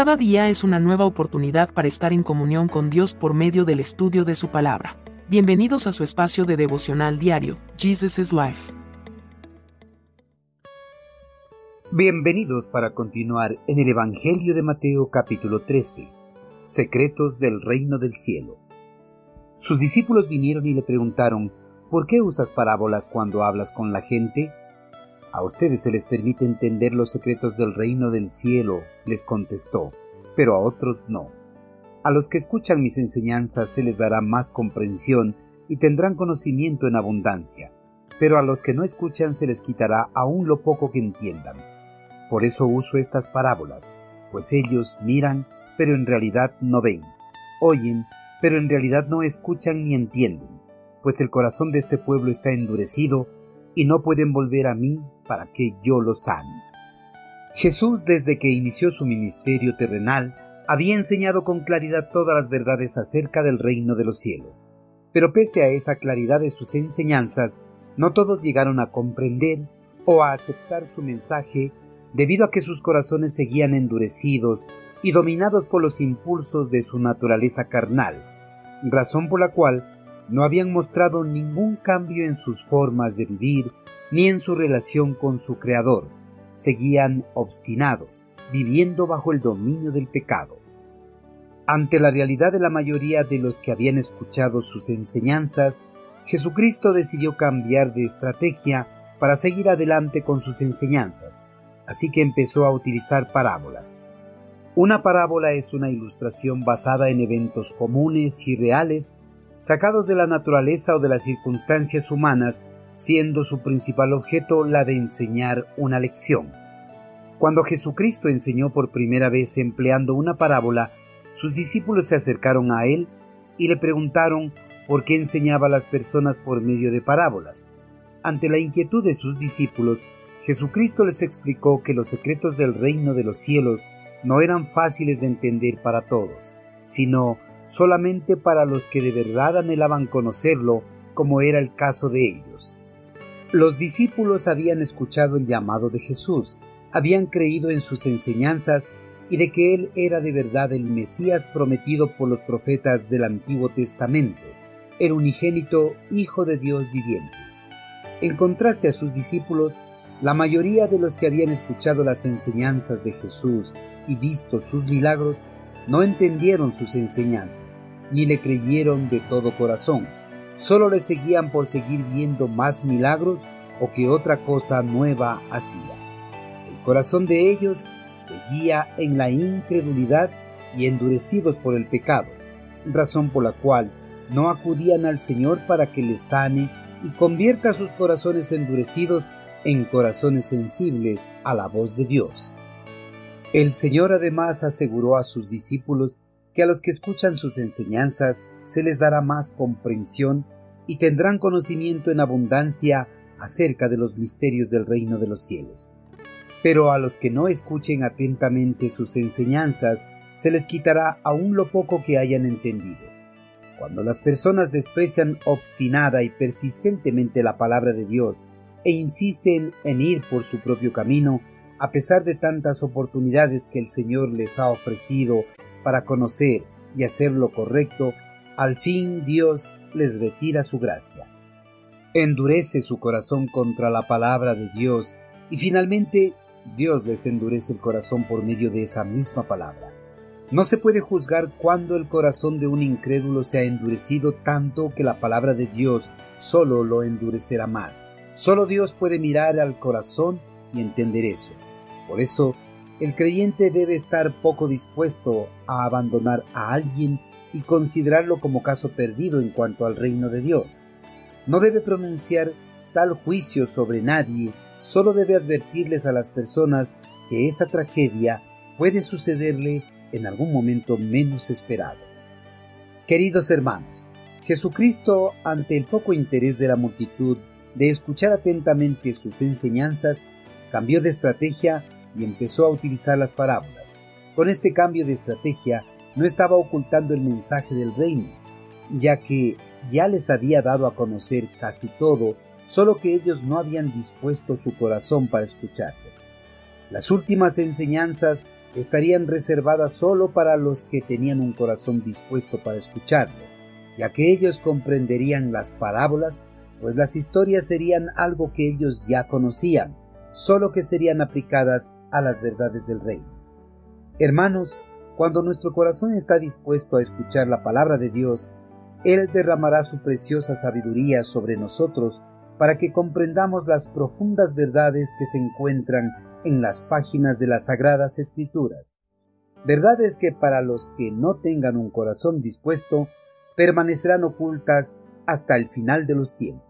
Cada día es una nueva oportunidad para estar en comunión con Dios por medio del estudio de su palabra. Bienvenidos a su espacio de devocional diario, Jesus is Life. Bienvenidos para continuar en el Evangelio de Mateo capítulo 13, Secretos del Reino del Cielo. Sus discípulos vinieron y le preguntaron, ¿por qué usas parábolas cuando hablas con la gente? A ustedes se les permite entender los secretos del reino del cielo, les contestó, pero a otros no. A los que escuchan mis enseñanzas se les dará más comprensión y tendrán conocimiento en abundancia, pero a los que no escuchan se les quitará aún lo poco que entiendan. Por eso uso estas parábolas, pues ellos miran, pero en realidad no ven, oyen, pero en realidad no escuchan ni entienden, pues el corazón de este pueblo está endurecido y no pueden volver a mí para que yo los sane. Jesús desde que inició su ministerio terrenal había enseñado con claridad todas las verdades acerca del reino de los cielos. Pero pese a esa claridad de sus enseñanzas, no todos llegaron a comprender o a aceptar su mensaje debido a que sus corazones seguían endurecidos y dominados por los impulsos de su naturaleza carnal, razón por la cual no habían mostrado ningún cambio en sus formas de vivir ni en su relación con su Creador. Seguían obstinados, viviendo bajo el dominio del pecado. Ante la realidad de la mayoría de los que habían escuchado sus enseñanzas, Jesucristo decidió cambiar de estrategia para seguir adelante con sus enseñanzas, así que empezó a utilizar parábolas. Una parábola es una ilustración basada en eventos comunes y reales sacados de la naturaleza o de las circunstancias humanas, siendo su principal objeto la de enseñar una lección. Cuando Jesucristo enseñó por primera vez empleando una parábola, sus discípulos se acercaron a él y le preguntaron por qué enseñaba a las personas por medio de parábolas. Ante la inquietud de sus discípulos, Jesucristo les explicó que los secretos del reino de los cielos no eran fáciles de entender para todos, sino solamente para los que de verdad anhelaban conocerlo, como era el caso de ellos. Los discípulos habían escuchado el llamado de Jesús, habían creído en sus enseñanzas y de que Él era de verdad el Mesías prometido por los profetas del Antiguo Testamento, el unigénito Hijo de Dios viviente. En contraste a sus discípulos, la mayoría de los que habían escuchado las enseñanzas de Jesús y visto sus milagros no entendieron sus enseñanzas, ni le creyeron de todo corazón. Solo le seguían por seguir viendo más milagros o que otra cosa nueva hacía. El corazón de ellos seguía en la incredulidad y endurecidos por el pecado, razón por la cual no acudían al Señor para que les sane y convierta sus corazones endurecidos en corazones sensibles a la voz de Dios. El Señor además aseguró a sus discípulos que a los que escuchan sus enseñanzas se les dará más comprensión y tendrán conocimiento en abundancia acerca de los misterios del reino de los cielos. Pero a los que no escuchen atentamente sus enseñanzas se les quitará aún lo poco que hayan entendido. Cuando las personas desprecian obstinada y persistentemente la palabra de Dios e insisten en ir por su propio camino, a pesar de tantas oportunidades que el Señor les ha ofrecido para conocer y hacer lo correcto, al fin Dios les retira su gracia. Endurece su corazón contra la palabra de Dios y finalmente Dios les endurece el corazón por medio de esa misma palabra. No se puede juzgar cuando el corazón de un incrédulo se ha endurecido tanto que la palabra de Dios solo lo endurecerá más. Solo Dios puede mirar al corazón y entender eso. Por eso, el creyente debe estar poco dispuesto a abandonar a alguien y considerarlo como caso perdido en cuanto al reino de Dios. No debe pronunciar tal juicio sobre nadie, solo debe advertirles a las personas que esa tragedia puede sucederle en algún momento menos esperado. Queridos hermanos, Jesucristo, ante el poco interés de la multitud de escuchar atentamente sus enseñanzas, cambió de estrategia y empezó a utilizar las parábolas. Con este cambio de estrategia no estaba ocultando el mensaje del reino, ya que ya les había dado a conocer casi todo, solo que ellos no habían dispuesto su corazón para escucharlo. Las últimas enseñanzas estarían reservadas solo para los que tenían un corazón dispuesto para escucharlo, ya que ellos comprenderían las parábolas, pues las historias serían algo que ellos ya conocían, solo que serían aplicadas a las verdades del reino. Hermanos, cuando nuestro corazón está dispuesto a escuchar la palabra de Dios, Él derramará su preciosa sabiduría sobre nosotros para que comprendamos las profundas verdades que se encuentran en las páginas de las Sagradas Escrituras. Verdades que para los que no tengan un corazón dispuesto permanecerán ocultas hasta el final de los tiempos.